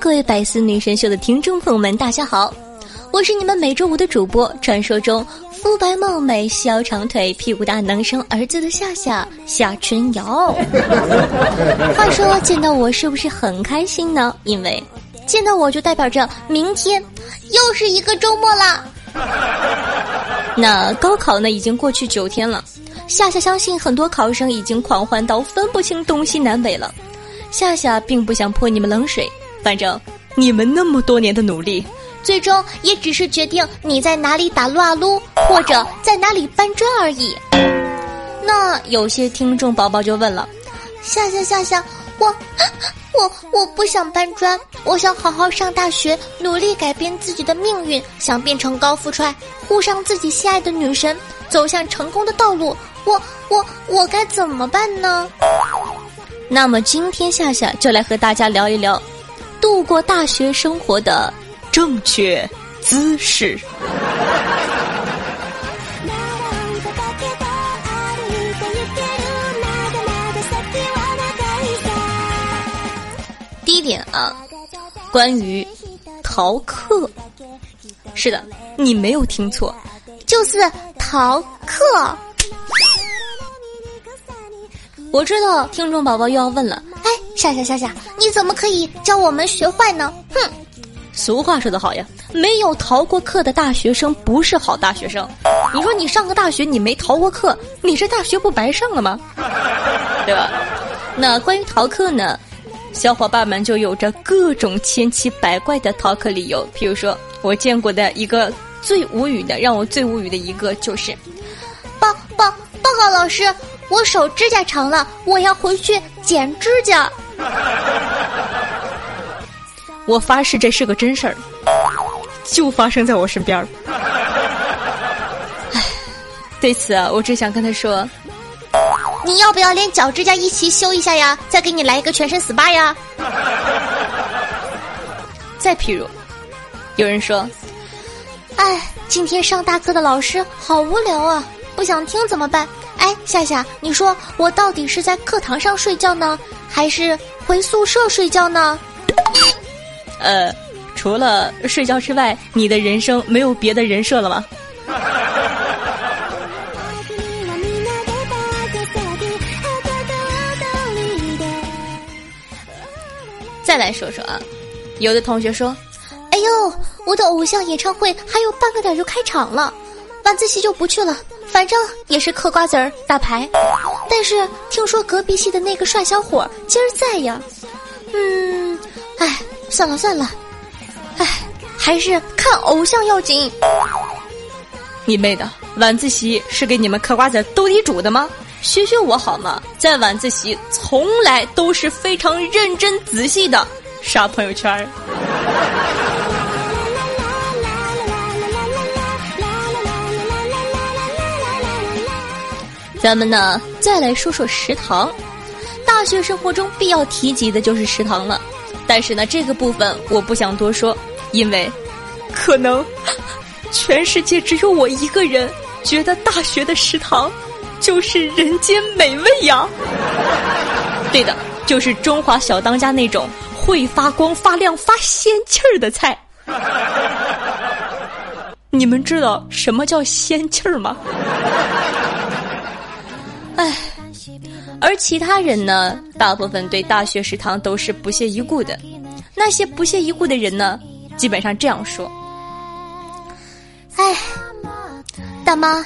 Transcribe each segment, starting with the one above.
各位百思女神秀的听众朋友们，大家好，我是你们每周五的主播，传说中肤白貌美、小长腿、屁股大、能生儿子的夏夏夏春瑶。话说见到我是不是很开心呢？因为见到我就代表着明天又是一个周末啦。那高考呢已经过去九天了，夏夏相信很多考生已经狂欢到分不清东西南北了。夏夏并不想泼你们冷水，反正你们那么多年的努力，最终也只是决定你在哪里打撸啊撸，或者在哪里搬砖而已。那有些听众宝宝就问了：夏夏夏夏，我 我我不想搬砖，我想好好上大学，努力改变自己的命运，想变成高富帅，护上自己心爱的女神，走向成功的道路。我我我该怎么办呢？那么今天夏夏就来和大家聊一聊，度过大学生活的正确姿势。第一点啊，关于逃课，是的，你没有听错，就是逃课。我知道听众宝宝又要问了，夏夏夏夏，你怎么可以教我们学坏呢？哼，俗话说得好呀，没有逃过课的大学生不是好大学生。你说你上个大学你没逃过课，你这大学不白上了吗？对吧？那关于逃课呢，小伙伴们就有着各种千奇百怪的逃课理由。比如说，我见过的一个最无语的，让我最无语的一个就是，报报报告老师。我手指甲长了，我要回去剪指甲。我发誓这是个真事儿，就发生在我身边儿。唉，对此啊，我只想跟他说：你要不要连脚指甲一起修一下呀？再给你来一个全身 SPA 呀？再譬如，有人说：哎，今天上大课的老师好无聊啊，不想听怎么办？哎，夏夏，你说我到底是在课堂上睡觉呢，还是回宿舍睡觉呢？呃，除了睡觉之外，你的人生没有别的人设了吗？再来说说啊，有的同学说：“哎呦，我的偶像演唱会还有半个点就开场了，晚自习就不去了。”反正也是嗑瓜子儿打牌，但是听说隔壁系的那个帅小伙今儿在呀，嗯，哎，算了算了，哎，还是看偶像要紧。你妹的，晚自习是给你们嗑瓜子斗地主的吗？学学我好吗？在晚自习从来都是非常认真仔细的刷朋友圈。咱们呢，再来说说食堂。大学生活中必要提及的就是食堂了。但是呢，这个部分我不想多说，因为可能全世界只有我一个人觉得大学的食堂就是人间美味呀。对的，就是中华小当家那种会发光发亮发仙气儿的菜。你们知道什么叫仙气儿吗？唉，而其他人呢？大部分对大学食堂都是不屑一顾的。那些不屑一顾的人呢，基本上这样说：“唉，大妈，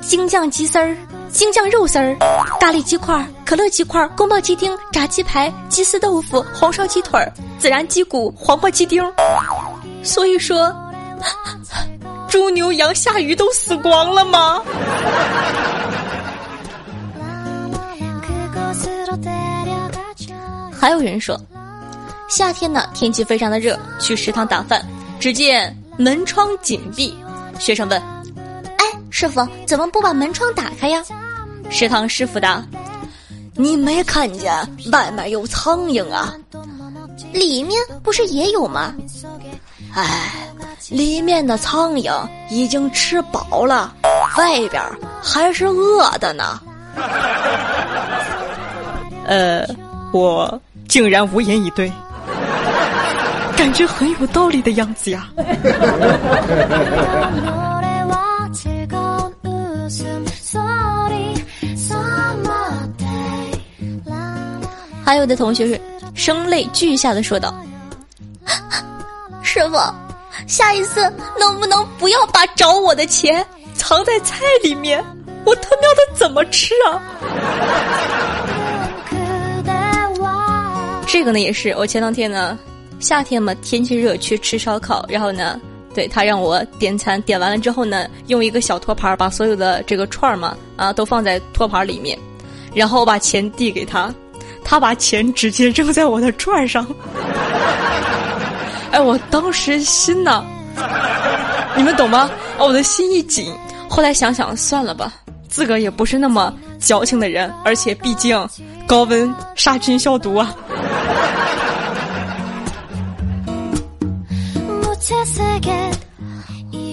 京酱鸡丝儿、京酱肉丝儿、咖喱鸡块、可乐鸡块、宫保鸡丁、炸鸡排、鸡丝豆腐、红烧鸡腿、孜然鸡骨、黄瓜鸡丁。”所以说，猪牛羊下鱼都死光了吗？还有人说，夏天呢天气非常的热，去食堂打饭，只见门窗紧闭。学生问：“哎，师傅，怎么不把门窗打开呀？”食堂师傅答：“你没看见外面有苍蝇啊？里面不是也有吗？”哎，里面的苍蝇已经吃饱了，外边还是饿的呢。呃，我竟然无言以对，感觉很有道理的样子呀。还有的同学是声泪俱下的说道：“师傅，下一次能不能不要把找我的钱藏在菜里面？我他喵的怎么吃啊？”这个呢也是，我前两天呢，夏天嘛，天气热去吃烧烤，然后呢，对他让我点餐，点完了之后呢，用一个小托盘把所有的这个串儿嘛啊都放在托盘里面，然后我把钱递给他，他把钱直接扔在我的串上，哎，我当时心呐，你们懂吗？哦，我的心一紧，后来想想算了吧，自个儿也不是那么矫情的人，而且毕竟高温杀菌消毒啊。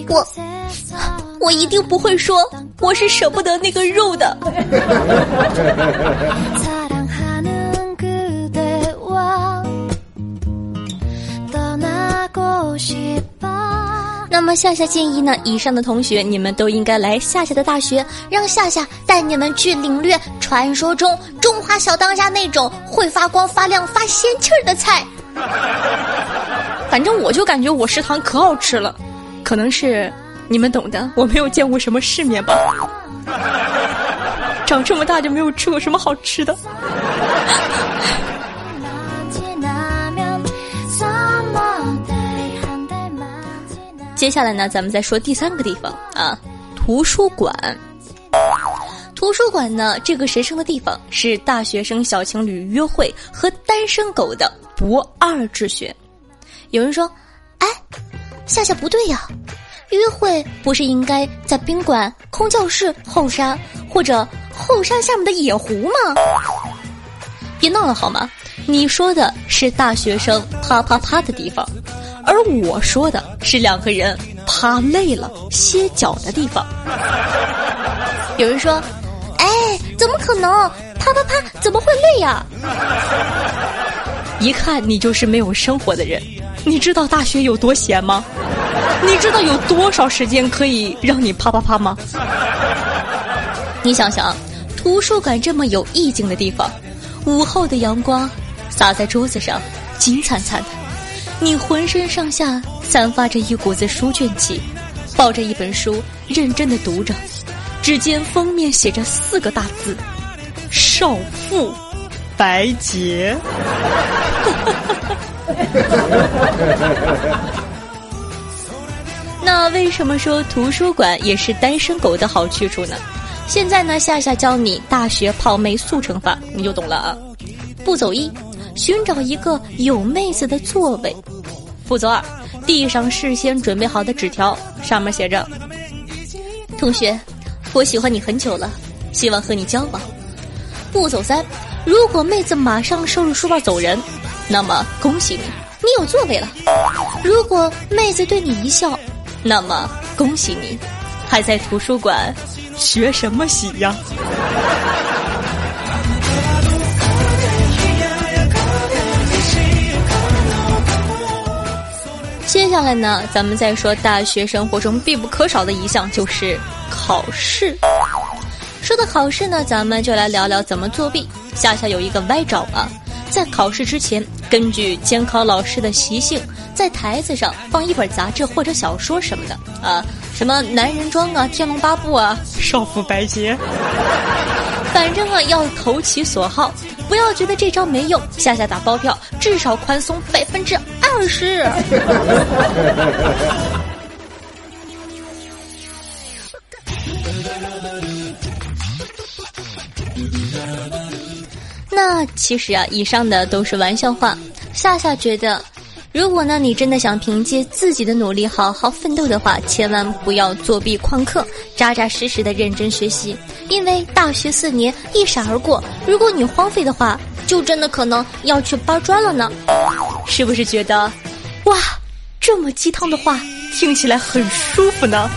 我我一定不会说我是舍不得那个肉的。那么夏夏建议呢，以上的同学你们都应该来夏夏的大学，让夏夏带你们去领略传说中中华小当家那种会发光发亮发仙气儿的菜。反正我就感觉我食堂可好吃了，可能是你们懂的，我没有见过什么世面吧。长这么大就没有吃过什么好吃的。接下来呢，咱们再说第三个地方啊，图书馆。图书馆呢，这个神圣的地方是大学生小情侣约会和单身狗的不二之选。有人说：“哎，夏夏不对呀，约会不是应该在宾馆、空教室、后山或者后山下面的野湖吗？”别闹了好吗？你说的是大学生啪啪啪的地方，而我说的是两个人趴累了歇脚的地方。有人说：“哎，怎么可能？啪啪啪怎么会累呀？”一看你就是没有生活的人。你知道大学有多闲吗？你知道有多少时间可以让你啪啪啪吗？你想想，图书馆这么有意境的地方，午后的阳光洒在桌子上，金灿灿的，你浑身上下散发着一股子书卷气，抱着一本书认真的读着，只见封面写着四个大字：少妇白洁。那为什么说图书馆也是单身狗的好去处呢？现在呢，夏夏教你大学泡妹速成法，你就懂了啊。步骤一，寻找一个有妹子的座位。步骤二，递上事先准备好的纸条，上面写着：“同学，我喜欢你很久了，希望和你交往。”步骤三，如果妹子马上收拾书包走人。那么恭喜你，你有座位了。如果妹子对你一笑，那么恭喜你，还在图书馆学什么习呀？下来呢，咱们再说大学生活中必不可少的一项就是考试。说到考试呢，咱们就来聊聊怎么作弊。夏夏有一个歪招啊。在考试之前，根据监考老师的习性，在台子上放一本杂志或者小说什么的啊，什么男人装啊、天龙八部啊、少妇白洁，反正啊要投其所好，不要觉得这招没用。夏夏打包票，至少宽松百分之二十。那其实啊，以上的都是玩笑话。夏夏觉得，如果呢你真的想凭借自己的努力好好奋斗的话，千万不要作弊旷课，扎扎实实的认真学习。因为大学四年一闪而过，如果你荒废的话，就真的可能要去搬砖了呢。是不是觉得，哇，这么鸡汤的话听起来很舒服呢？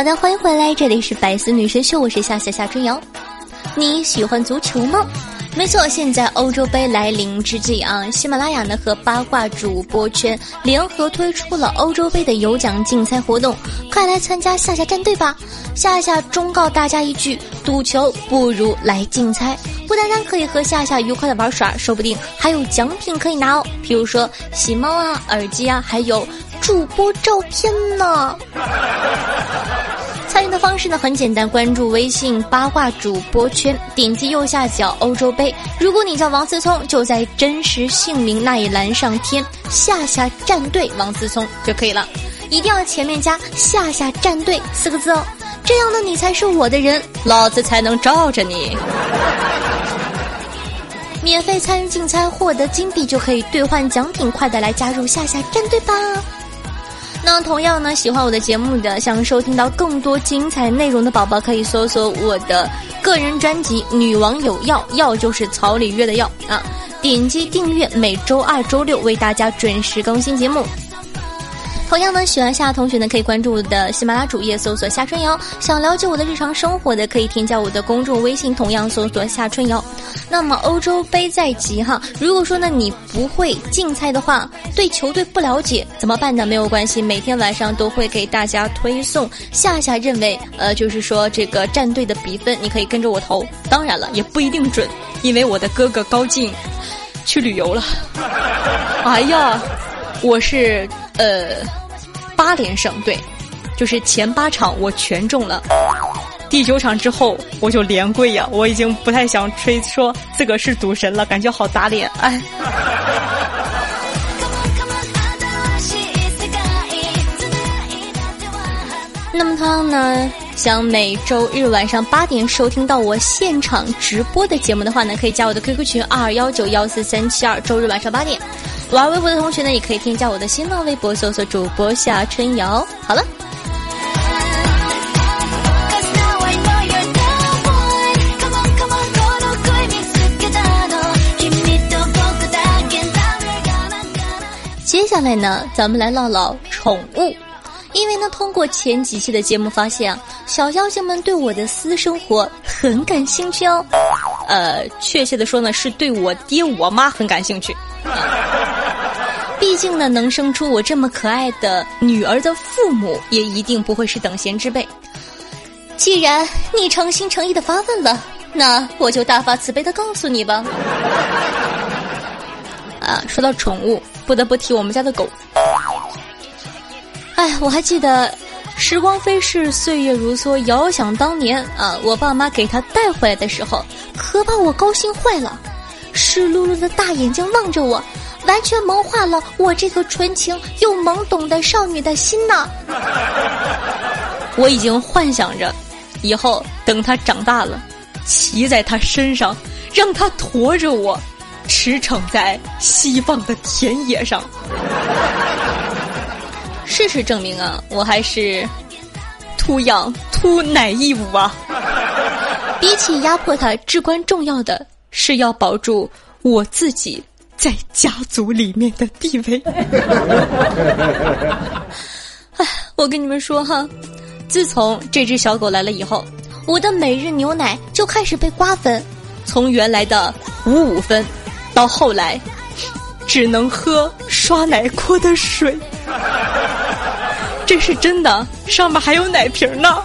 好的，欢迎回来，这里是百思女神秀，我是夏夏夏春瑶。你喜欢足球吗？没错，现在欧洲杯来临之际啊，喜马拉雅呢和八卦主播圈联合推出了欧洲杯的有奖竞猜活动，快来参加夏夏战队吧！夏夏忠告大家一句：赌球不如来竞猜，不单单可以和夏夏愉快的玩耍，说不定还有奖品可以拿哦，比如说喜猫啊、耳机啊，还有。主播照片呢？参与的方式呢很简单，关注微信八卦主播圈，点击右下角欧洲杯。如果你叫王思聪，就在真实姓名那一栏上添“下下战队王思聪”就可以了。一定要前面加“下下战队”四个字哦，这样呢你才是我的人，老子才能罩着你。免费参与竞猜，获得金币就可以兑换奖品，快的来加入下下战队吧！那同样呢，喜欢我的节目的，想收听到更多精彩内容的宝宝，可以搜索我的个人专辑《女王有药》，药就是草里月的药啊，点击订阅，每周二、周六为大家准时更新节目。同样呢，喜欢夏同学呢，可以关注我的喜马拉雅主页，搜索夏春瑶。想了解我的日常生活的，可以添加我的公众微信，同样搜索夏春瑶。那么欧洲杯在即哈，如果说呢你不会竞猜的话，对球队不了解怎么办呢？没有关系，每天晚上都会给大家推送夏夏认为呃，就是说这个战队的比分，你可以跟着我投。当然了，也不一定准，因为我的哥哥高进去旅游了。哎呀，我是呃。八连胜，对，就是前八场我全中了，第九场之后我就连跪呀，我已经不太想吹说自个是赌神了，感觉好打脸，哎。那么他呢，想每周日晚上八点收听到我现场直播的节目的话呢，可以加我的 QQ 群二二幺九幺四三七二，周日晚上八点。玩微博的同学呢，也可以添加我的新浪微博，搜索主播夏春瑶。好了。接下来呢，咱们来唠唠宠物，因为呢，通过前几期的节目发现啊，小妖精们对我的私生活很感兴趣哦。呃，确切的说呢，是对我爹我妈很感兴趣。毕竟呢，能生出我这么可爱的女儿的父母，也一定不会是等闲之辈。既然你诚心诚意的发问了，那我就大发慈悲的告诉你吧。啊，说到宠物，不得不提我们家的狗。哎，我还记得，时光飞逝，岁月如梭，遥想当年啊，我爸妈给他带回来的时候，可把我高兴坏了，湿漉漉的大眼睛望着我。完全萌化了我这个纯情又懵懂的少女的心呐！我已经幻想着，以后等他长大了，骑在他身上，让他驮着我，驰骋在希望的田野上。事实证明啊，我还是秃养秃奶义务啊！比起压迫他，至关重要的是要保住我自己。在家族里面的地位，哎，我跟你们说哈，自从这只小狗来了以后，我的每日牛奶就开始被瓜分，从原来的五五分，到后来只能喝刷奶锅的水，这是真的，上面还有奶瓶呢。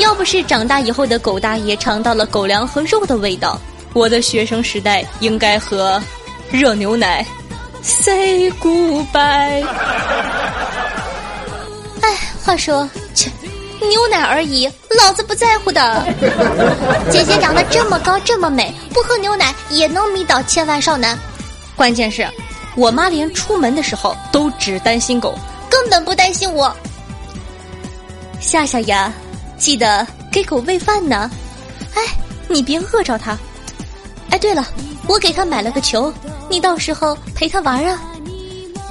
要不是长大以后的狗大爷尝到了狗粮和肉的味道，我的学生时代应该和热牛奶 say goodbye。哎，话说，切，牛奶而已，老子不在乎的。姐姐长得这么高这么美，不喝牛奶也能迷倒千万少男。关键是，我妈连出门的时候都只担心狗，根本不担心我。夏夏呀。记得给狗喂饭呢，哎，你别饿着它。哎，对了，我给他买了个球，你到时候陪他玩啊。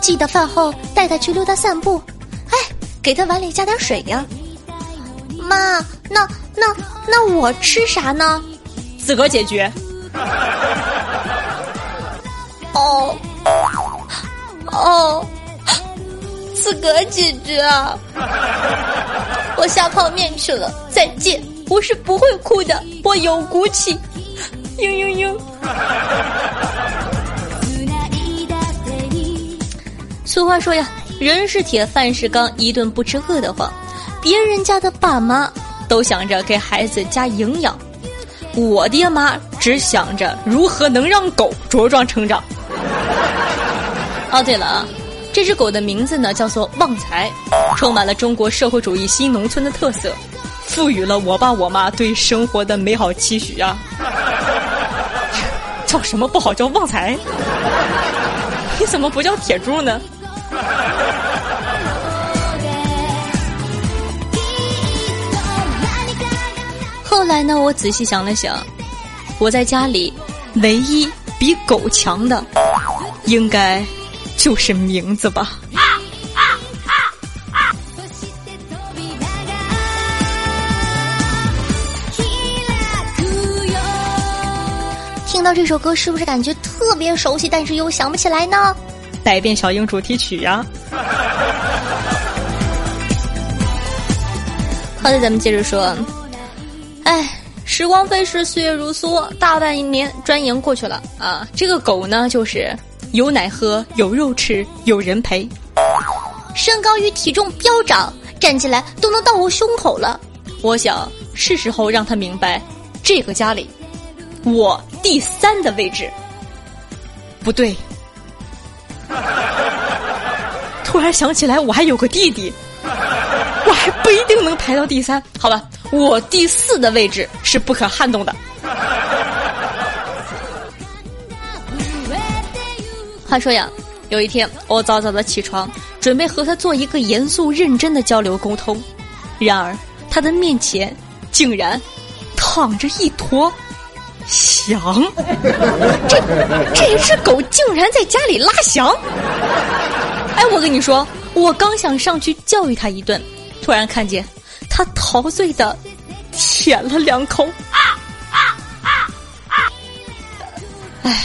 记得饭后带他去溜达散步，哎，给他碗里加点水呀。妈，那那那我吃啥呢？自个解决。哦哦，自个解决啊。我下泡面去了，再见。我是不会哭的，我有骨气。嘤嘤嘤。俗话说呀，人是铁，饭是钢，一顿不吃饿得慌。别人家的爸妈都想着给孩子加营养，我爹妈只想着如何能让狗茁壮成长。哦，对了啊。这只狗的名字呢，叫做旺财，充满了中国社会主义新农村的特色，赋予了我爸我妈对生活的美好期许啊！叫什么不好叫旺财？你怎么不叫铁柱呢？后来呢，我仔细想了想，我在家里唯一比狗强的，应该。就是名字吧。听到这首歌，是不是感觉特别熟悉，但是又想不起来呢？百变小樱主题曲呀。好的，咱们接着说。哎，时光飞逝，岁月如梭，大半年转眼过去了啊！这个狗呢，就是。有奶喝，有肉吃，有人陪。身高与体重飙涨，站起来都能到我胸口了。我想是时候让他明白，这个家里，我第三的位置。不对，突然想起来，我还有个弟弟，我还不一定能排到第三。好吧，我第四的位置是不可撼动的。话说呀，有一天我早早的起床，准备和他做一个严肃认真的交流沟通，然而他的面前竟然躺着一坨翔，这这只狗竟然在家里拉翔！哎，我跟你说，我刚想上去教育他一顿，突然看见他陶醉的舔了两口。哎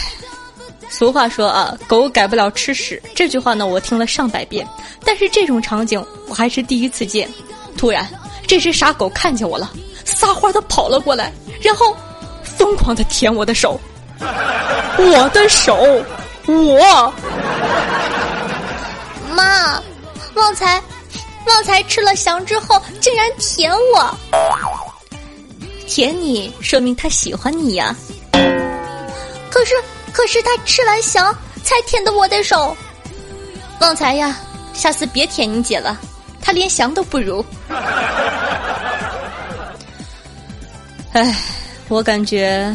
俗话说啊，狗改不了吃屎。这句话呢，我听了上百遍，但是这种场景我还是第一次见。突然，这只傻狗看见我了，撒欢的跑了过来，然后疯狂的舔我的手，我的手，我。妈，旺财，旺财吃了翔之后竟然舔我，舔你说明他喜欢你呀。可是。可是他吃完翔才舔的我的手，旺财呀，下次别舔你姐了，她连翔都不如。唉，我感觉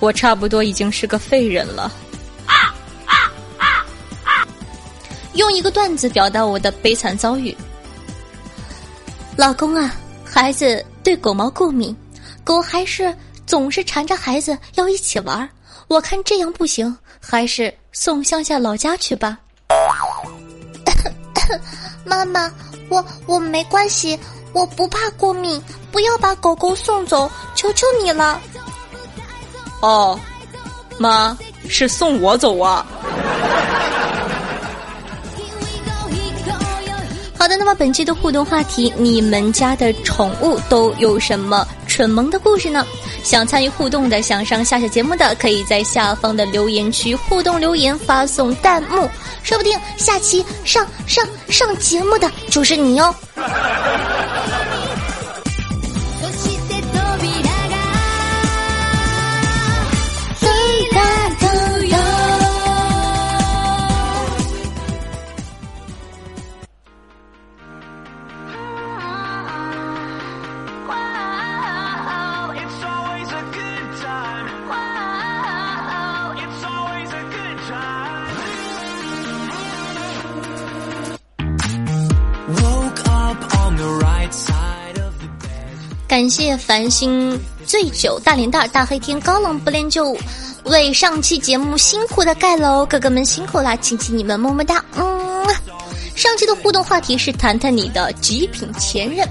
我差不多已经是个废人了。用一个段子表达我的悲惨遭遇：老公啊，孩子对狗毛过敏，狗还是总是缠着孩子要一起玩。我看这样不行，还是送乡下老家去吧。妈妈，我我没关系，我不怕过敏，不要把狗狗送走，求求你了。哦，妈是送我走啊。好的，那么本期的互动话题，你们家的宠物都有什么蠢萌的故事呢？想参与互动的，想上下下节目的，可以在下方的留言区互动留言，发送弹幕，说不定下期上上上节目的就是你哦。感谢繁星醉酒大脸蛋大黑天高冷不练就为上期节目辛苦的盖楼哥哥们辛苦啦，亲亲你们么么哒。嗯，上期的互动话题是谈谈你的极品前任，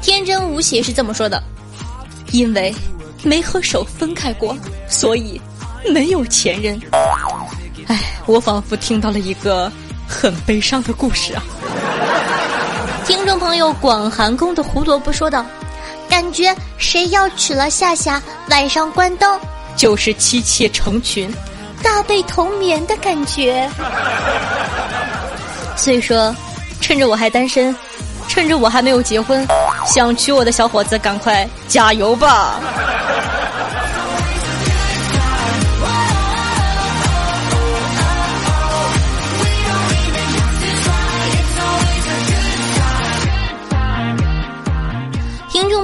天真无邪是这么说的，因为没和手分开过，所以没有前任。哎，我仿佛听到了一个很悲伤的故事啊。听众朋友，广寒宫的胡萝卜说道：“感觉谁要娶了夏夏，晚上关灯就是妻妾成群，大被同眠的感觉。”所以说，趁着我还单身，趁着我还没有结婚，想娶我的小伙子，赶快加油吧！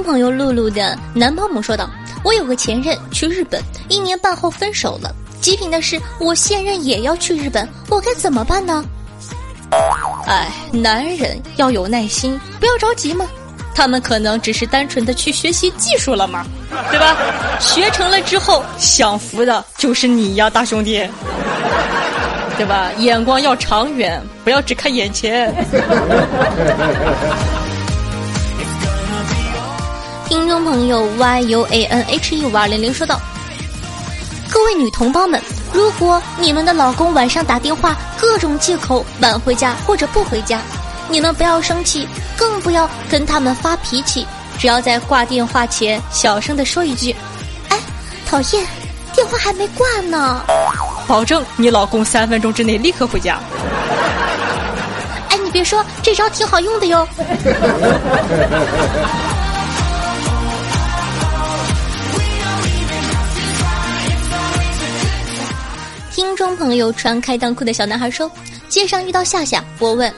朋友露露的男保姆说道：“我有个前任去日本，一年半后分手了。极品的是，我现任也要去日本，我该怎么办呢？”哎，男人要有耐心，不要着急嘛。他们可能只是单纯的去学习技术了嘛，对吧？学成了之后，享福的就是你呀，大兄弟，对吧？眼光要长远，不要只看眼前。听众朋友 y u a n h e 五二零零说道：“各位女同胞们，如果你们的老公晚上打电话，各种借口晚回家或者不回家，你们不要生气，更不要跟他们发脾气。只要在挂电话前小声的说一句：‘哎，讨厌，电话还没挂呢’，保证你老公三分钟之内立刻回家。哎，你别说，这招挺好用的哟。”听众朋友，穿开裆裤的小男孩说：“街上遇到夏夏，我问，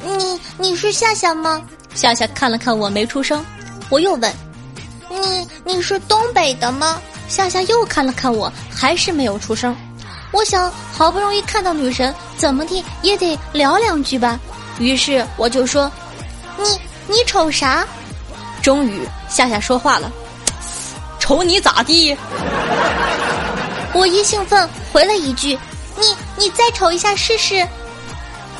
你你是夏夏吗？”夏夏看了看我，没出声。我又问：“你你是东北的吗？”夏夏又看了看我，还是没有出声。我想，好不容易看到女神，怎么地也得聊两句吧。于是我就说：“你你瞅啥？”终于，夏夏说话了：“瞅你咋地？”我一兴奋回了一句：“你你再瞅一下试试。”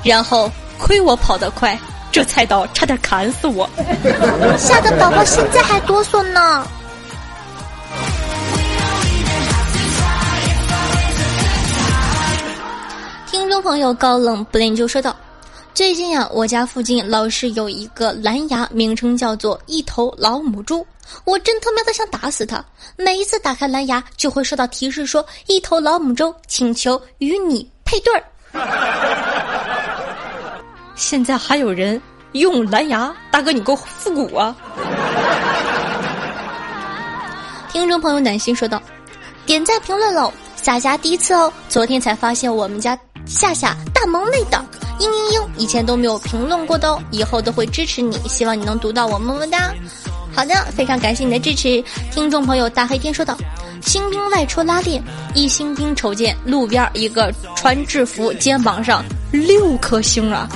然后亏我跑得快，这菜刀差点砍死我，吓得宝宝现在还哆嗦呢。听众朋友高冷不练就说道：“最近呀，我家附近老是有一个蓝牙，名称叫做一头老母猪。”我真他喵的想打死他！每一次打开蓝牙，就会收到提示说“一头老母猪请求与你配对儿”。现在还有人用蓝牙？大哥，你给我复古啊！听众朋友暖心说道：“点赞评论喽，洒家第一次哦，昨天才发现我们家夏夏大萌妹的，嘤嘤嘤，以前都没有评论过的哦，以后都会支持你，希望你能读到我么么哒。”好的，非常感谢你的支持，听众朋友大黑天说道：“新兵外出拉练，一新兵瞅见路边一个穿制服，肩膀上六颗星啊，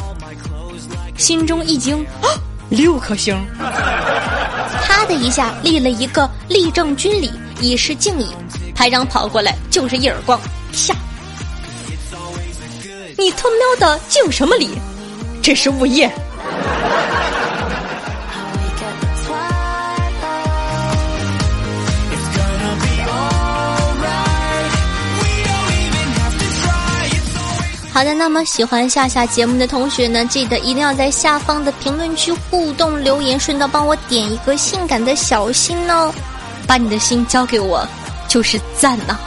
心中一惊，啊，六颗星，啪的一下立了一个立正军礼，以示敬意。排长跑过来就是一耳光，啪！你他喵的敬什么礼？这是物业。”好的，那么喜欢夏夏节目的同学呢，记得一定要在下方的评论区互动留言，顺道帮我点一个性感的小心哦，把你的心交给我，就是赞呐。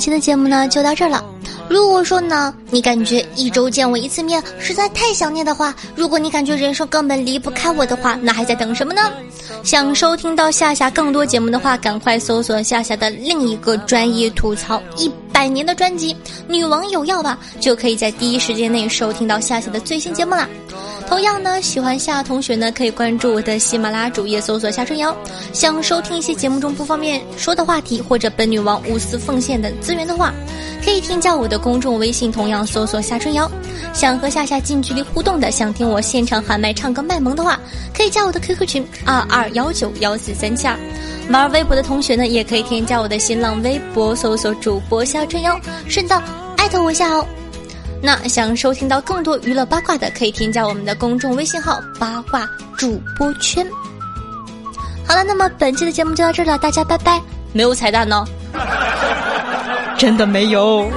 期的节目呢就到这儿了。如果说呢，你感觉一周见我一次面实在太想念的话，如果你感觉人生根本离不开我的话，那还在等什么呢？想收听到夏夏更多节目的话，赶快搜索夏夏的另一个专业吐槽一百年的专辑《女王有药》吧，就可以在第一时间内收听到夏夏的最新节目啦。同样呢，喜欢夏同学呢，可以关注我的喜马拉雅主页，搜索夏春瑶。想收听一些节目中不方便说的话题，或者本女王无私奉献的资源的话，可以添加我的公众微信，同样搜索夏春瑶。想和夏夏近距离互动的，想听我现场喊麦唱歌卖萌的话，可以加我的 QQ 群二二幺九幺四三七二。玩微博的同学呢，也可以添加我的新浪微博，搜索主播夏春瑶，顺道艾特我一下哦。那想收听到更多娱乐八卦的，可以添加我们的公众微信号“八卦主播圈”。好了，那么本期的节目就到这了，大家拜拜。没有彩蛋呢，真的没有。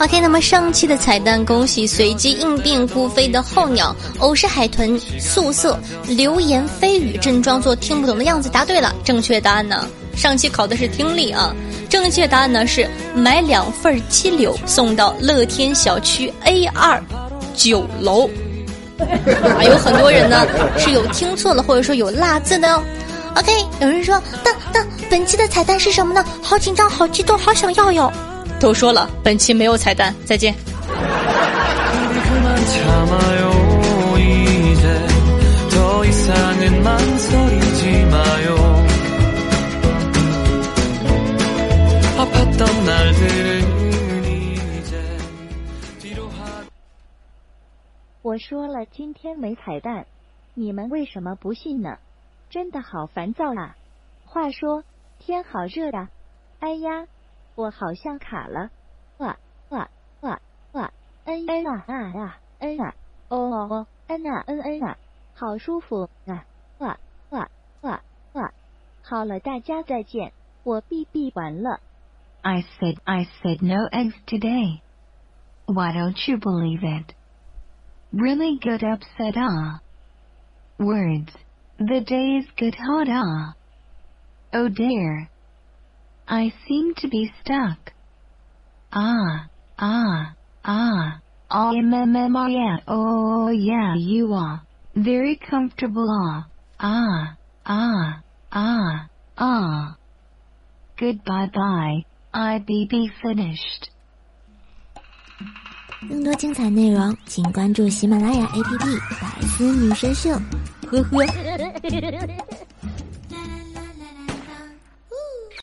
OK，那么上期的彩蛋，恭喜随机应变孤飞的候鸟、偶是海豚、素色、流言蜚语，正装作听不懂的样子，答对了。正确答案呢？上期考的是听力啊，正确答案呢是买两份鸡柳送到乐天小区 A 二九楼。啊，有很多人呢是有听错了，或者说有落字的哦。OK，有人说，但但本期的彩蛋是什么呢？好紧张，好激动，好想要哟。都说了，本期没有彩蛋，再见。我说了今天没彩蛋，你们为什么不信呢？真的好烦躁啊！话说天好热啊！哎呀！我好像卡了，哇哇哇哇，嗯嗯啊啊啊，嗯啊，哦哦，嗯啊嗯嗯啊，好舒服啊，哇哇哇哇，好了，大家再见，我闭闭完了。I said I said no eggs today. Why don't you believe it? Really good upset ah. Words. The day's good hot ah. Oh dear. I seem to be stuck. Ah, ah, ah, ah, mm, yeah, oh yeah, you are. Very comfortable, ah, ah, ah, ah, ah. Goodbye bye, I be be finished. 更多精彩内容，请关注喜马拉雅 APP《百思女神秀》。呵呵。